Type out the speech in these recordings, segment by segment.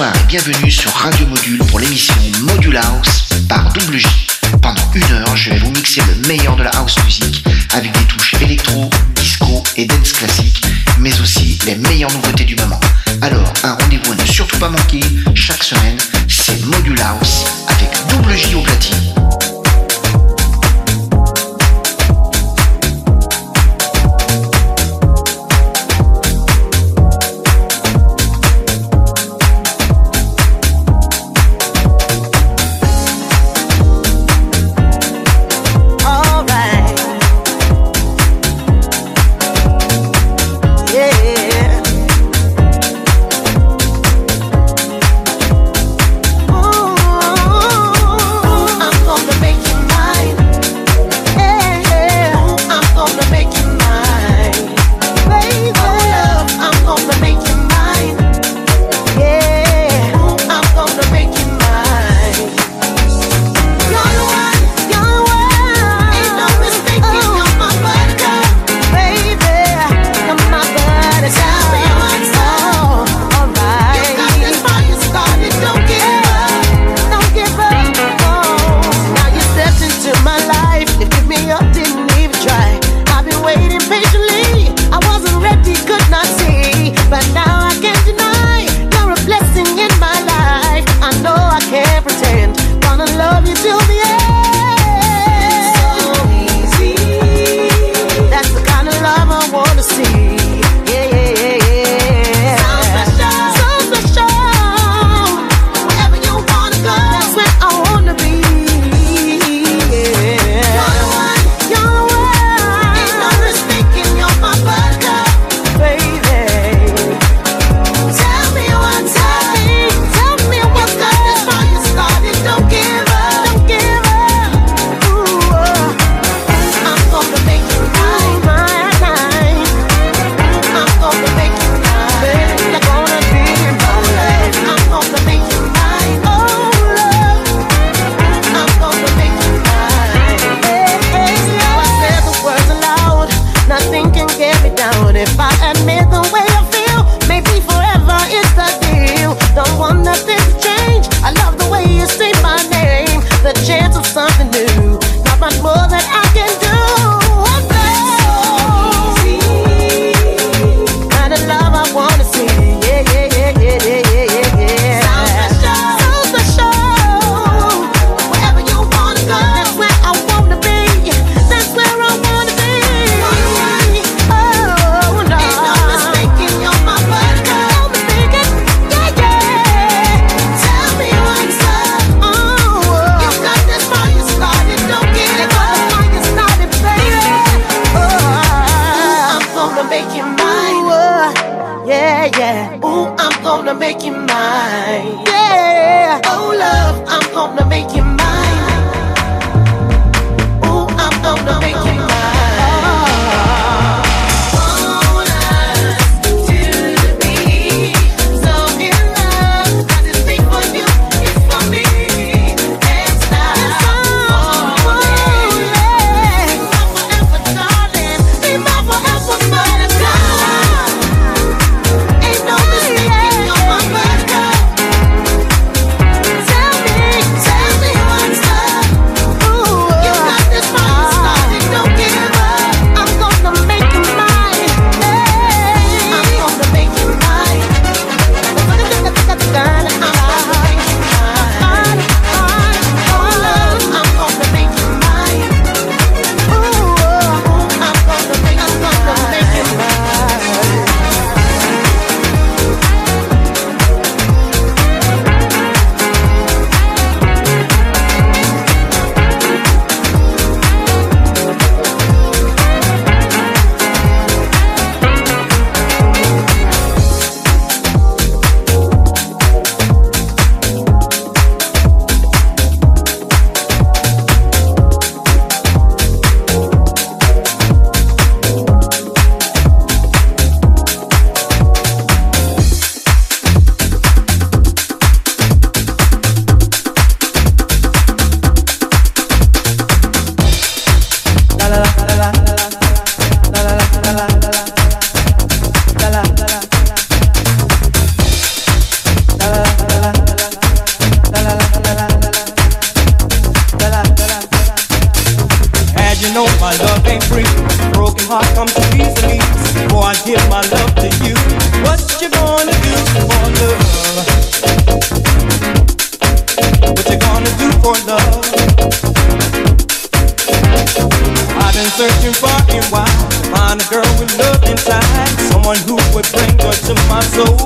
Bonsoir et bienvenue sur Radio Module pour l'émission Module House par Double J. Pendant une heure, je vais vous mixer le meilleur de la house music avec des touches électro, disco et dance classique, mais aussi les meilleures nouveautés du moment. Alors, un rendez-vous à ne surtout pas manquer chaque semaine, c'est Module House avec Double J au platine. Would bring joy to my soul.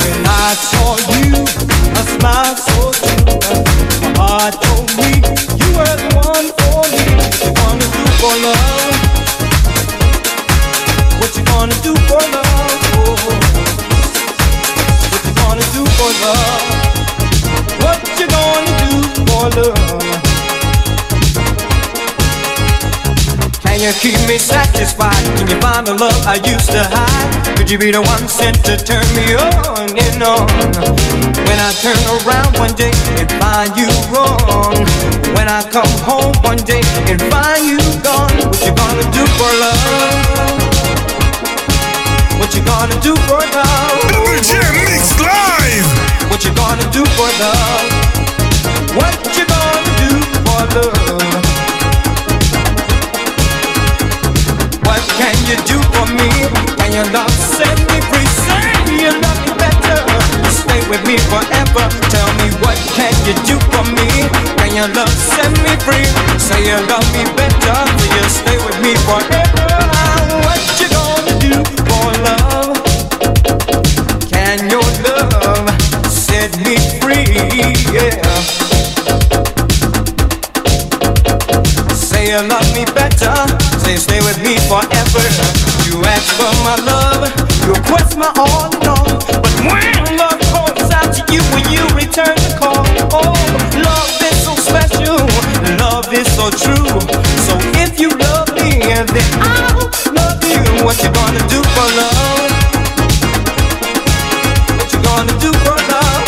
When I saw you, a smile so true, my heart told me you were the one for me. What you gonna do for love? What you gonna do for love? What you gonna do for love? What you gonna do for love? Can you keep me satisfied? Can you find the love I used to hide? Could you be the one sent to turn me on and on? When I turn around one day and find you wrong. When I come home one day and find you gone. What you gonna do for love? What you gonna do for love? Mix Live! What you gonna do for love? What you gonna do for love? Can you do for me? Can your love set me free? Say you love me better. Stay with me forever. Tell me what can you do for me? Can your love set me free? Say you love me better. Will you stay with me forever? What you gonna do for love? Can your love set me free? Yeah. Say you love me better. Say stay with me forever. You ask for my love. You request my all and all. But when love calls out to you, will you return the call? Oh, love is so special. Love is so true. So if you love me, then I'll love you. What you gonna do for love? What you gonna do for love?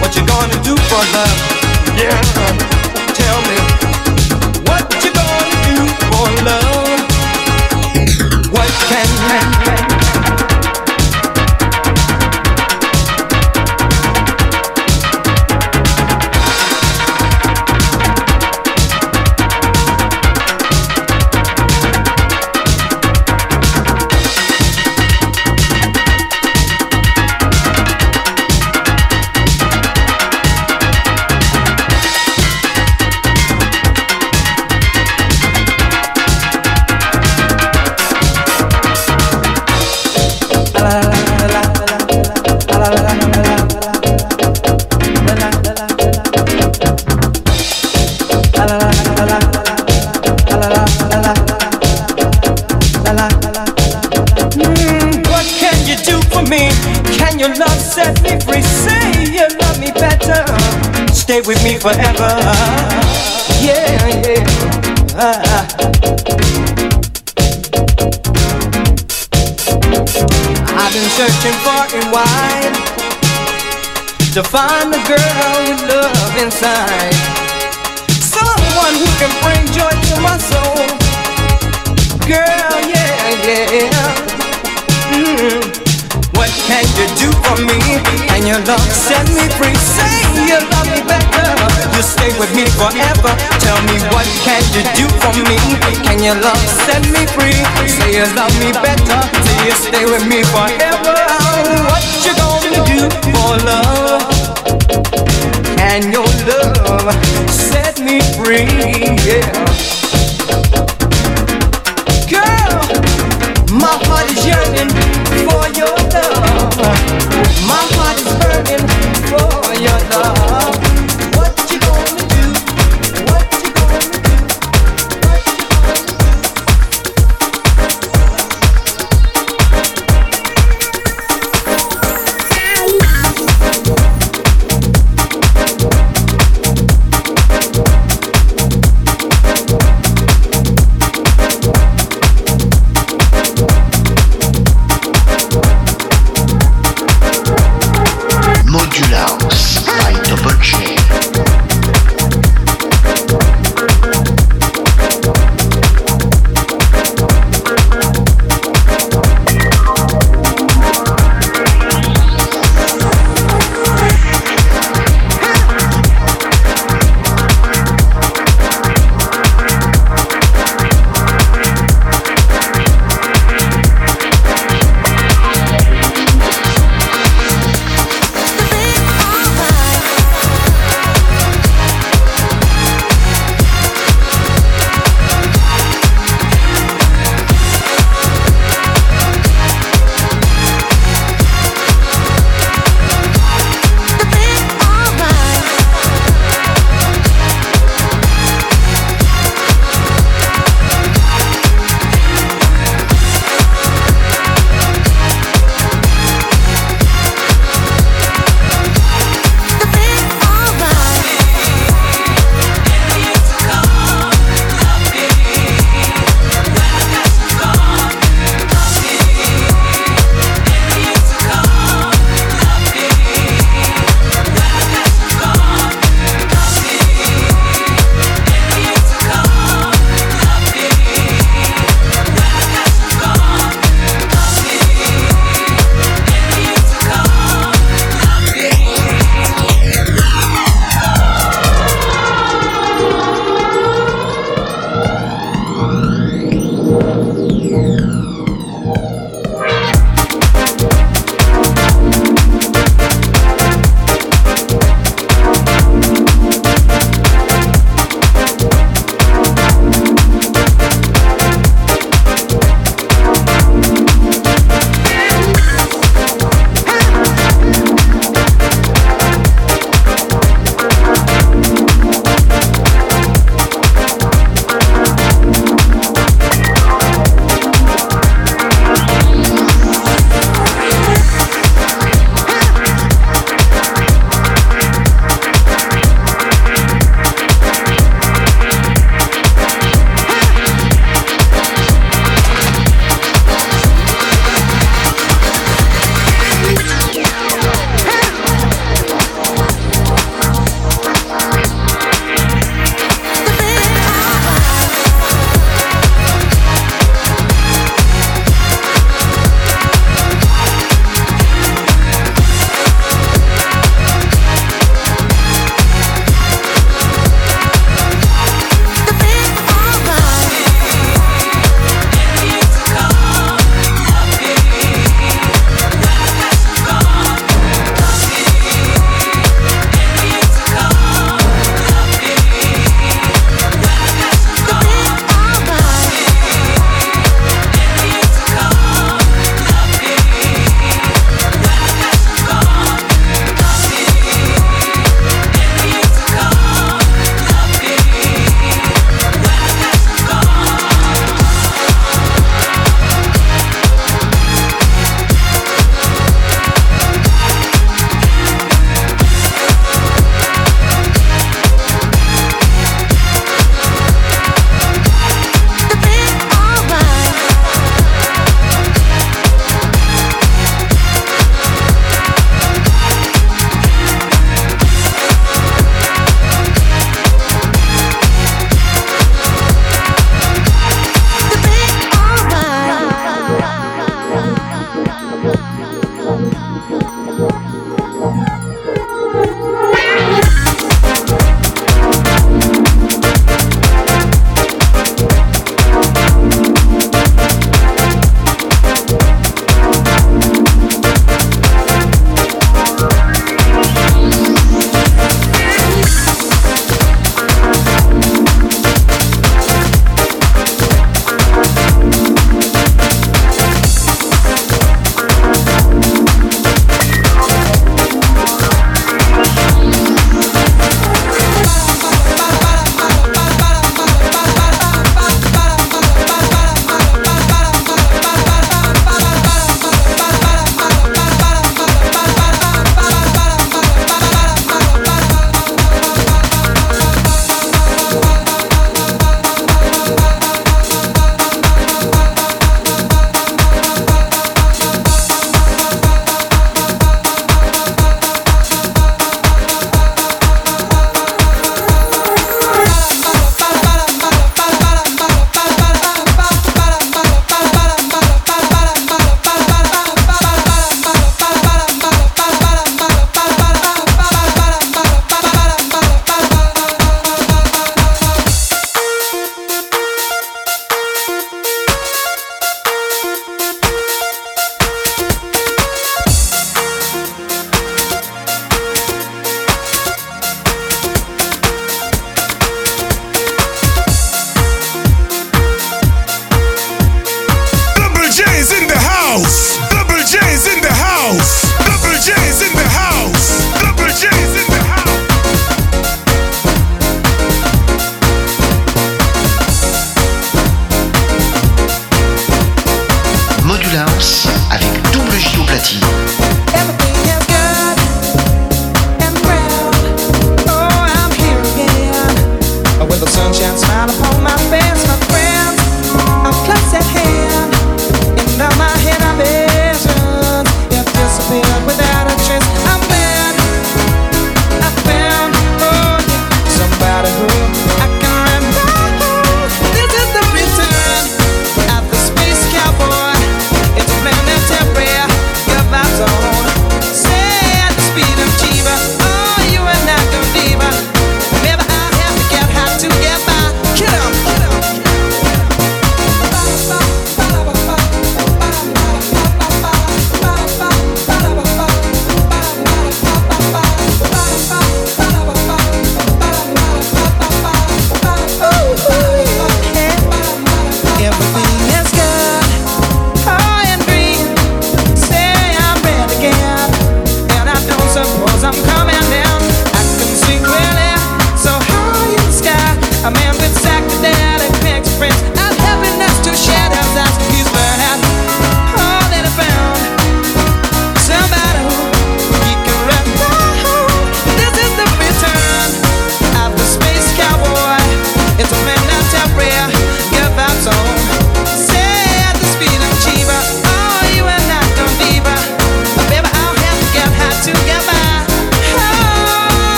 What you gonna do for love? Yeah, to find the girl with love inside. Someone who can bring joy to my soul. Girl, yeah, yeah. Mm. What can you do for me? And your love set me free. Say you love me better. You stay with me forever. Tell me what can you do for me? Can your love set me free? Say you love me better. Say you stay with me forever. What you gonna for love? Your love set me free? Yeah. Girl, my heart is yearning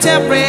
zone.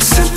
Since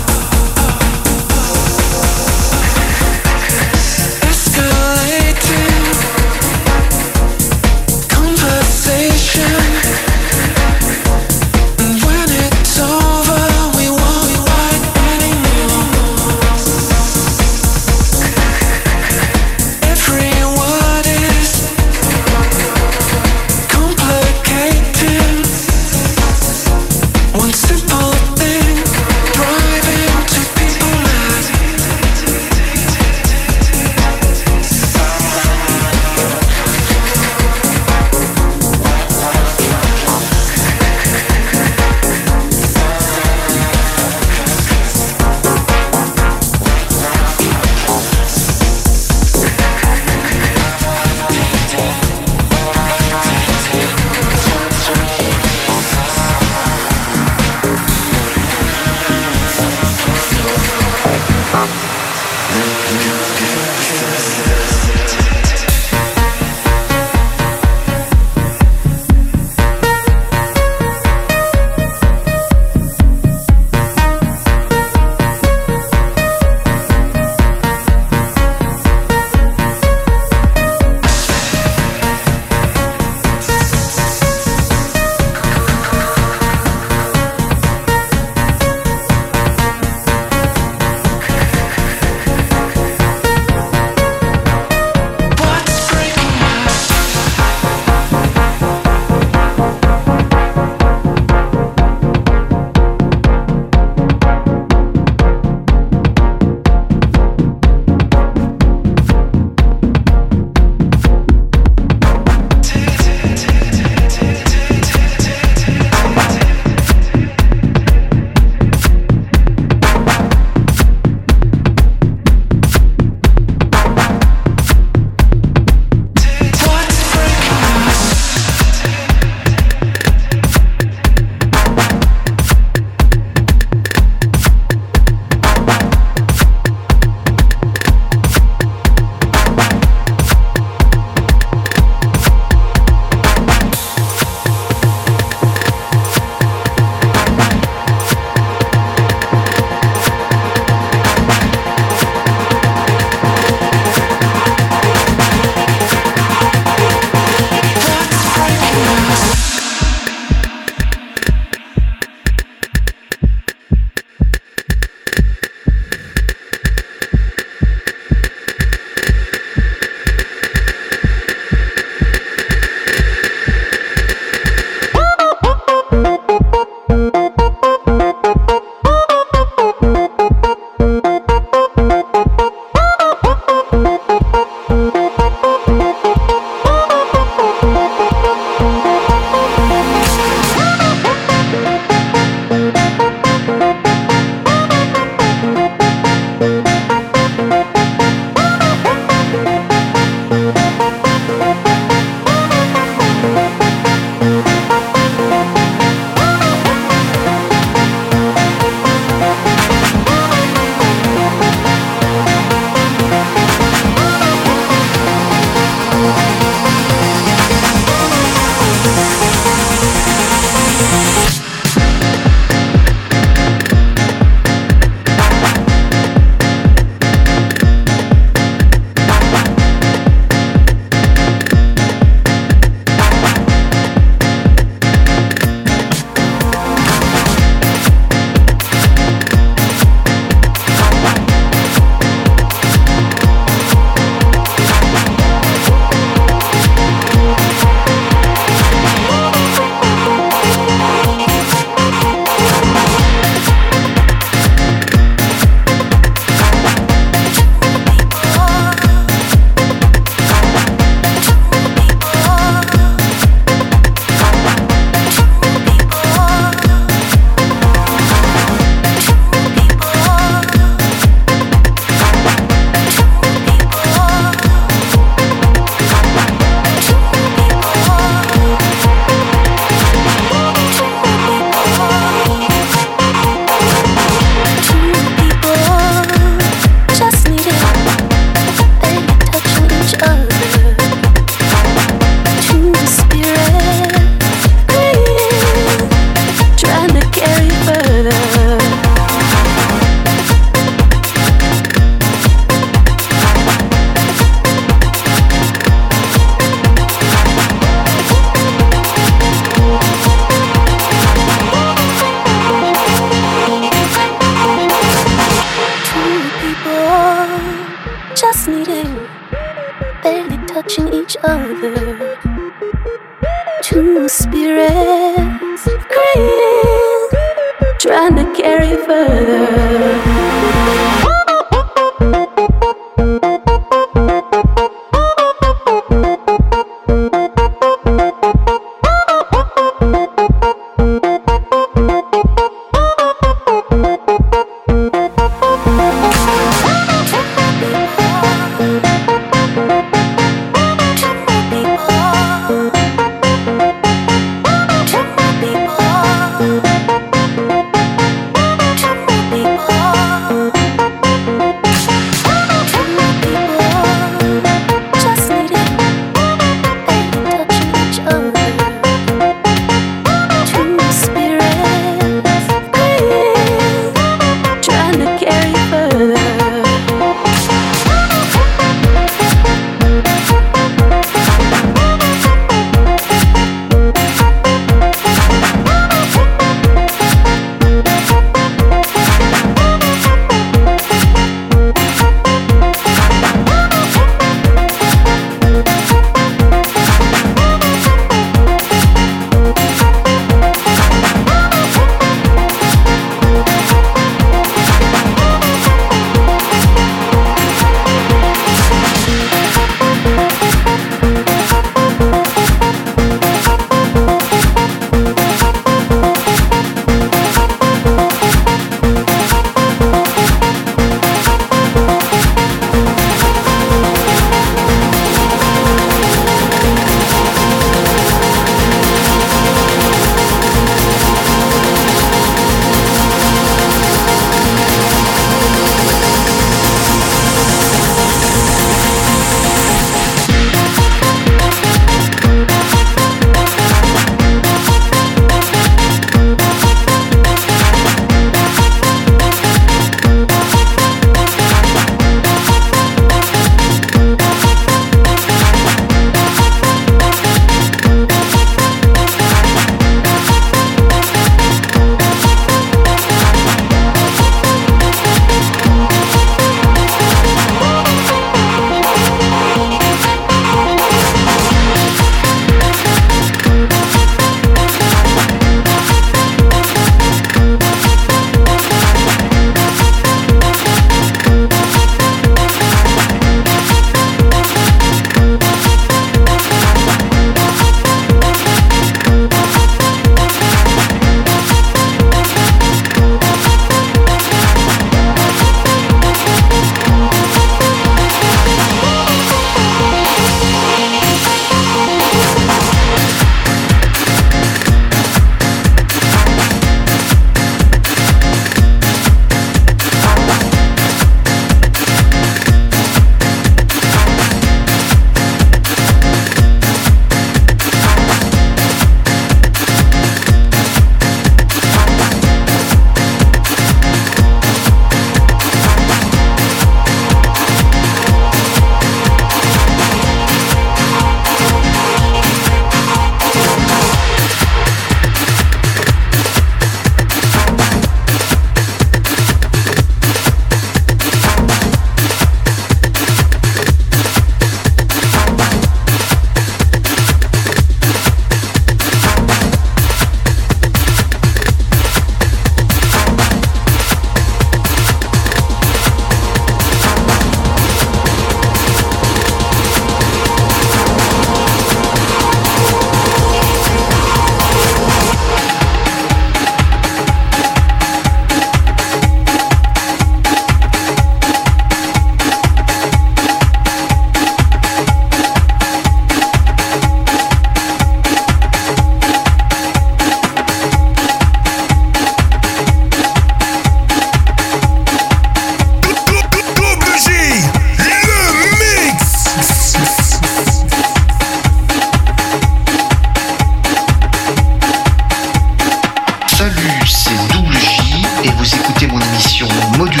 écoutez mon émission Module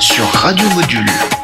sur Radio Module.